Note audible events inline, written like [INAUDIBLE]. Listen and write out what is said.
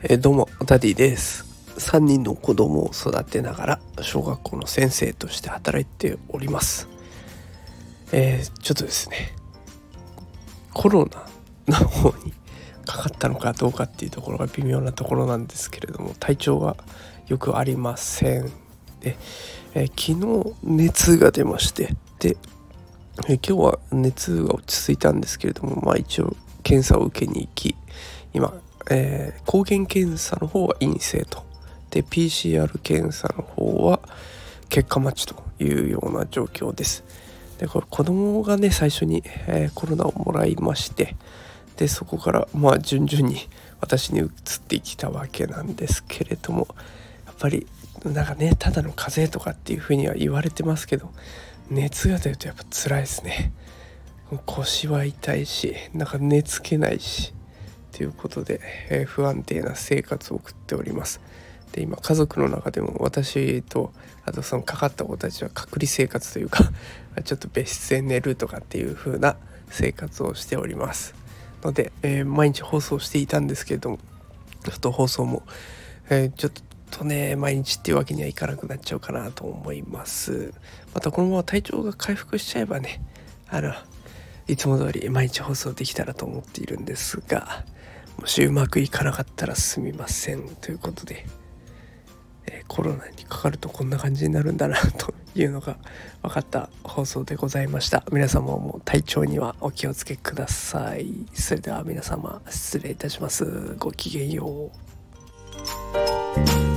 え、どうもダディです。3人の子供を育てながら小学校の先生として働いております。えー、ちょっとですねコロナの方にかかったのかどうかっていうところが微妙なところなんですけれども体調がよくありませんで、えー、昨日熱が出ましてで、えー、今日は熱が落ち着いたんですけれどもまあ一応検査を受けに行き今、えー、抗原検査の方は陰性と。で PCR 検査の方は結果待ちというような状況です。でこれ子供がね最初に、えー、コロナをもらいましてでそこからまあ順々に私に移ってきたわけなんですけれどもやっぱりなんかねただの風邪とかっていうふうには言われてますけど熱が出るとやっぱ辛いですね。腰は痛いしなんか寝つけないしということで、えー、不安定な生活を送っております。で今家族の中でも私とあとそのかかった子たちは隔離生活というか [LAUGHS] ちょっと別室で寝るとかっていう風な生活をしております。ので、えー、毎日放送していたんですけれどもちょっと放送も、えー、ちょっとね毎日っていうわけにはいかなくなっちゃうかなと思います。またこのまま体調が回復しちゃえばねあのいつも通り毎日放送できたらと思っているんですがもしうまくいかなかったらすみませんということで、えー、コロナにかかるとこんな感じになるんだなというのが分かった放送でございました。皆様も体調にはお気をつけください。それでは皆様失礼いたします。ごきげんよう。